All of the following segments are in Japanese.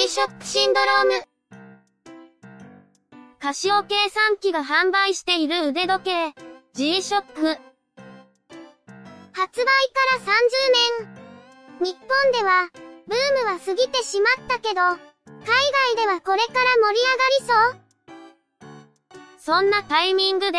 G-SHOCK シンドローム。カシオ計算機が販売している腕時計、G-SHOCK。発売から30年。日本では、ブームは過ぎてしまったけど、海外ではこれから盛り上がりそうそんなタイミングで、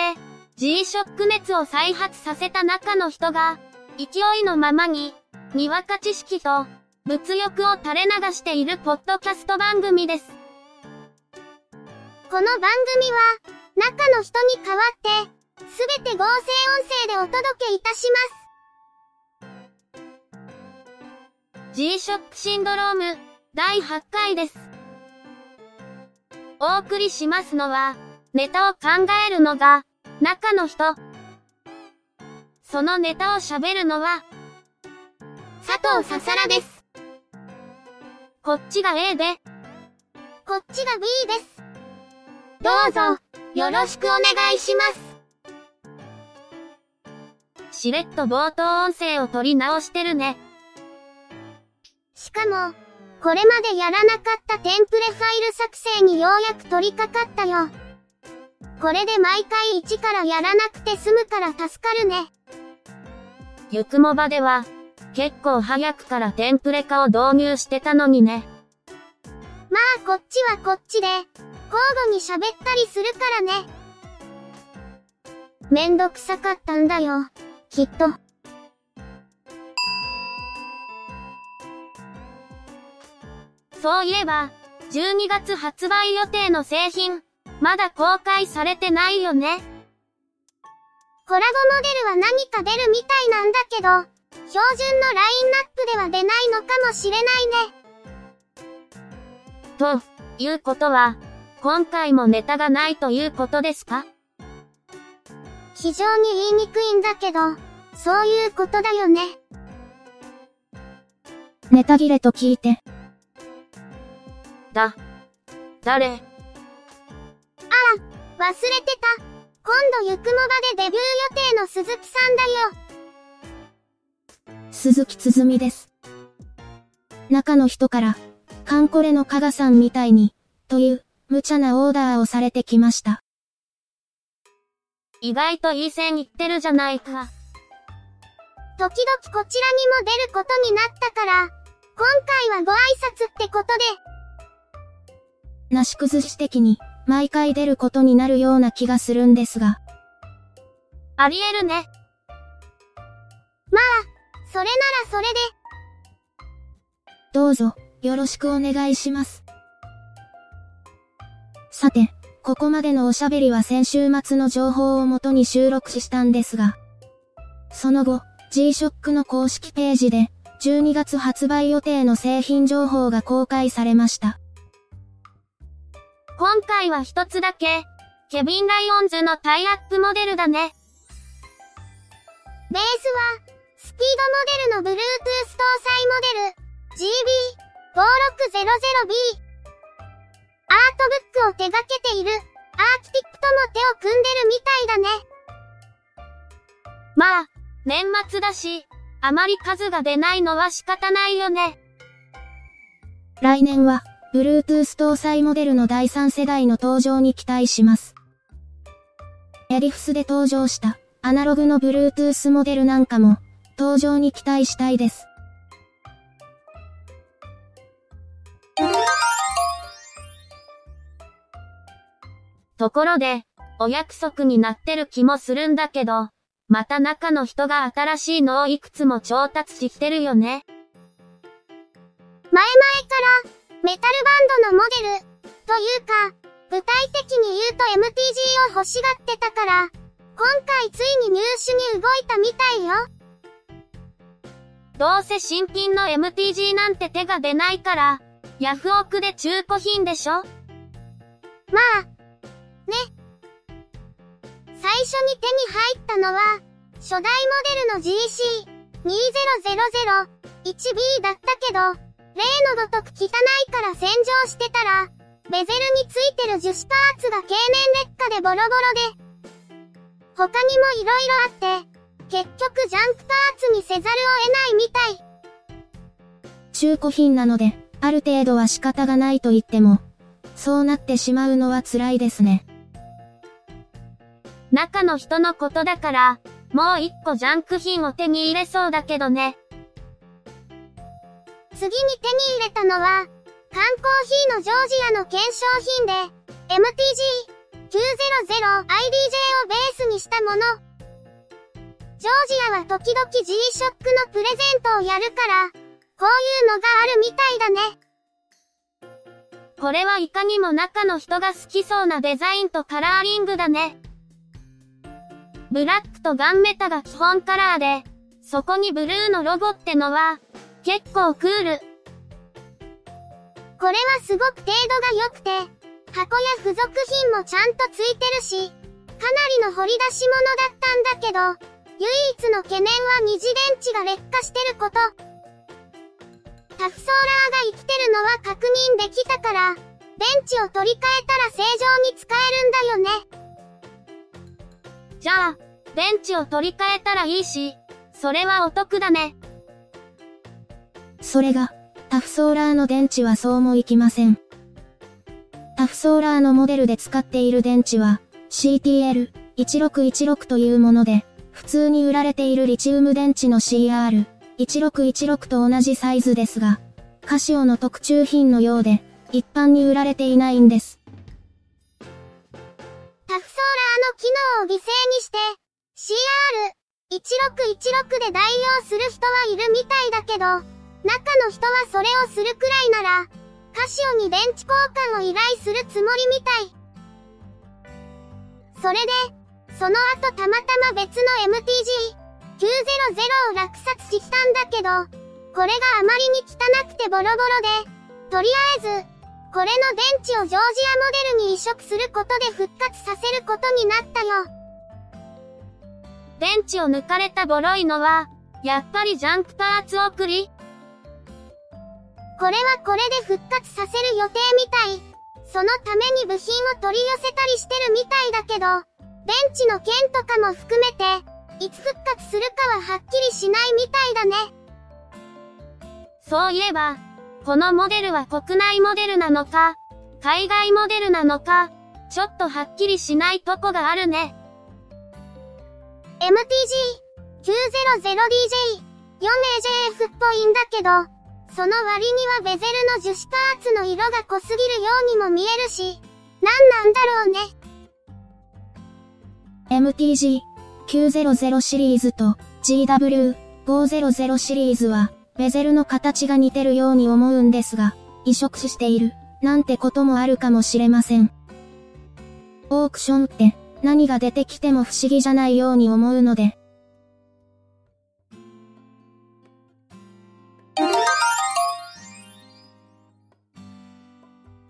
G-SHOCK 熱を再発させた中の人が、勢いのままに、にわか知識と、物欲を垂れ流しているポッドキャスト番組です。この番組は、中の人に代わって、すべて合成音声でお届けいたします。G-SHOCK シンドローム、第8回です。お送りしますのは、ネタを考えるのが、中の人。そのネタを喋るのは、佐藤ささらです。こっちが A で、こっちが B です。どうぞ、よろしくお願いします。しれっと冒頭音声を取り直してるね。しかも、これまでやらなかったテンプレファイル作成にようやく取り掛かったよ。これで毎回一からやらなくて済むから助かるね。ゆくもばでは、結構早くからテンプレ化を導入してたのにね。まあこっちはこっちで、交互に喋ったりするからね。めんどくさかったんだよ、きっと。そういえば、12月発売予定の製品、まだ公開されてないよね。コラボモデルは何か出るみたいなんだけど、標準のラインナップでは出ないのかもしれないね。ということは、今回もネタがないということですか？非常に言いにくいんだけど、そういうことだよね。ネタ切れと聞いて。だ、誰？あら、忘れてた。今度ゆくもばでデビュー予定の鈴木さんだよ。鈴木つづみです。中の人から、カンコレの加賀さんみたいに、という、無茶なオーダーをされてきました。意外といい線いってるじゃないか。時々こちらにも出ることになったから、今回はご挨拶ってことで。なし崩し的に、毎回出ることになるような気がするんですが。ありえるね。まあ、それならそれで。どうぞ、よろしくお願いします。さて、ここまでのおしゃべりは先週末の情報をもとに収録したんですが、その後、G-SHOCK の公式ページで、12月発売予定の製品情報が公開されました。今回は一つだけ、ケビン・ライオンズのタイアップモデルだね。ベースは、スピードモデルの Bluetooth 搭載モデル GB5600B アートブックを手掛けているアーキティクとも手を組んでるみたいだね。まあ、年末だし、あまり数が出ないのは仕方ないよね。来年は、Bluetooth 搭載モデルの第3世代の登場に期待します。エリフスで登場したアナログの Bluetooth モデルなんかも登場に期待したいです。ところで、お約束になってる気もするんだけど、また中の人が新しいのをいくつも調達してるよね。前々から、メタルバンドのモデル、というか、具体的に言うと MTG を欲しがってたから、今回ついに入手に動いたみたいよ。どうせ新品の MTG なんて手が出ないから、ヤフオクで中古品でしょ？まあ、ね。最初に手に入ったのは、初代モデルの GC2000-1B だったけど、例のごとく汚いから洗浄してたら、ベゼルについてる樹脂パーツが経年劣化でボロボロで、他にも色々あって、結局ジャンクパーツにせざるを得ないみたい。中古品なので、ある程度は仕方がないと言っても、そうなってしまうのは辛いですね。中の人のことだから、もう一個ジャンク品を手に入れそうだけどね。次に手に入れたのは、缶コーヒーのジョージアの懸賞品で、MTG900IDJ をベースにしたもの。ジョージアは時々 G-SHOCK のプレゼントをやるから、こういうのがあるみたいだね。これはいかにも中の人が好きそうなデザインとカラーリングだね。ブラックとガンメタが基本カラーで、そこにブルーのロゴってのは、結構クール。これはすごく程度が良くて、箱や付属品もちゃんとついてるし、かなりの掘り出し物だったんだけど、唯一の懸念は二次電池が劣化してること。タフソーラーが生きてるのは確認できたから、電池を取り替えたら正常に使えるんだよね。じゃあ、電池を取り替えたらいいし、それはお得だね。それが、タフソーラーの電池はそうもいきません。タフソーラーのモデルで使っている電池は、CTL1616 というもので、普通に売られているリチウム電池の CR1616 と同じサイズですが、カシオの特注品のようで、一般に売られていないんです。タフソーラーの機能を犠牲にして、CR1616 で代用する人はいるみたいだけど、中の人はそれをするくらいなら、カシオに電池交換を依頼するつもりみたい。それで、その後たまたま別の MTG900 を落札したんだけど、これがあまりに汚くてボロボロで、とりあえず、これの電池をジョージアモデルに移植することで復活させることになったよ。電池を抜かれたボロいのは、やっぱりジャンクパーツ送り？これはこれで復活させる予定みたい。そのために部品を取り寄せたりしてるみたいだけど、電池の件とかも含めて、いつ復活するかははっきりしないみたいだね。そういえば、このモデルは国内モデルなのか、海外モデルなのか、ちょっとはっきりしないとこがあるね。MTG900DJ、4AJF っぽいんだけど、その割にはベゼルの樹脂パーツの色が濃すぎるようにも見えるし、なんなんだろうね。MTG900 シリーズと GW500 シリーズは、ベゼルの形が似てるように思うんですが、移植している、なんてこともあるかもしれません。オークションって、何が出てきても不思議じゃないように思うので、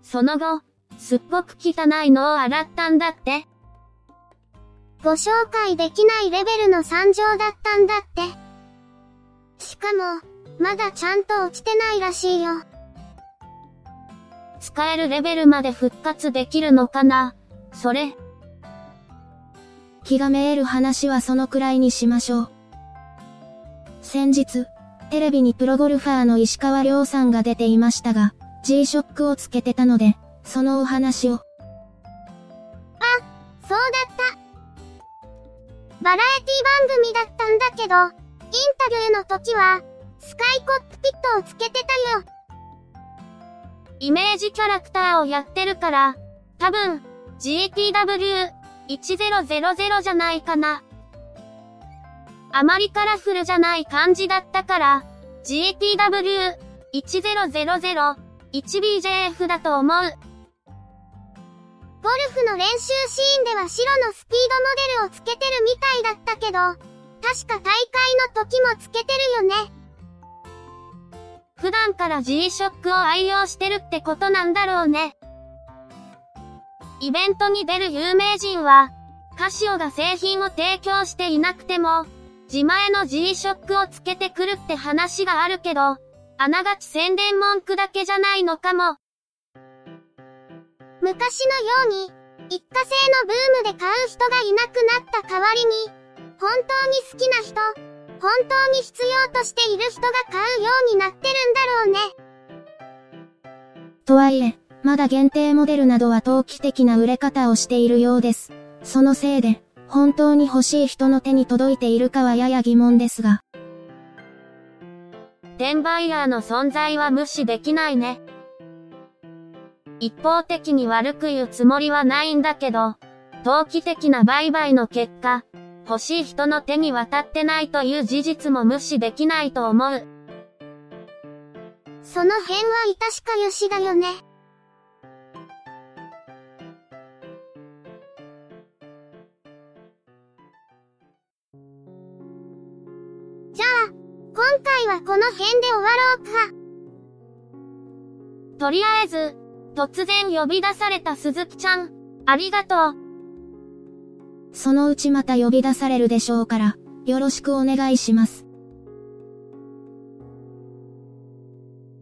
その後、すっごく汚いのを洗ったんだって。ご紹介できないレベルの惨状だったんだって。しかも、まだちゃんと落ちてないらしいよ。使えるレベルまで復活できるのかな？それ、気がめえる話はそのくらいにしましょう。先日、テレビにプロゴルファーの石川亮さんが出ていましたが、G-SHOCK をつけてたので、そのお話を。そうだった。バラエティ番組だったんだけど、インタビューの時は、スカイコックピットをつけてたよ。イメージキャラクターをやってるから、多分、GTW1000 じゃないかな。あまりカラフルじゃない感じだったから、GTW1000 1BJF だと思う。ゴルフの練習シーンでは白のスピードモデルをつけてるみたいだったけど、確か大会の時もつけてるよね。普段から G-SHOCK を愛用してるってことなんだろうね。イベントに出る有名人は、カシオが製品を提供していなくても、自前の G-SHOCK をつけてくるって話があるけど、あながち宣伝文句だけじゃないのかも。昔のように、一過性のブームで買う人がいなくなった代わりに、本当に好きな人、本当に必要としている人が買うようになってるんだろうね。とはいえ、まだ限定モデルなどは投機的な売れ方をしているようです。そのせいで、本当に欲しい人の手に届いているかはやや疑問ですが。転売ヤーの存在は無視できないね。一方的に悪く言うつもりはないんだけど、投機的な売買の結果、欲しい人の手に渡ってないという事実も無視できないと思う。その辺は致しかよしだよね。じゃあ、今回はこの辺で終わろうか。とりあえず、突然呼び出された鈴木ちゃん、ありがとう。そのうちまた呼び出されるでしょうから、よろしくお願いします。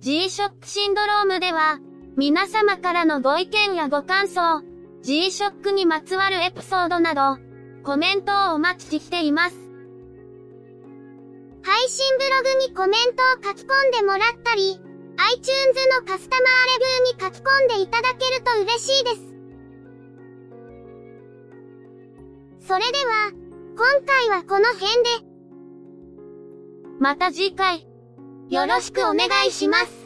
G-SHOCK シンドロームでは、皆様からのご意見やご感想、G-SHOCK にまつわるエピソードなど、コメントをお待ちしています。配信ブログにコメントを書き込んでもらったり、iTunes のカスタマーレビューに書き込んでいただけると嬉しいです。それでは、今回はこの辺で。また次回、よろしくお願いします。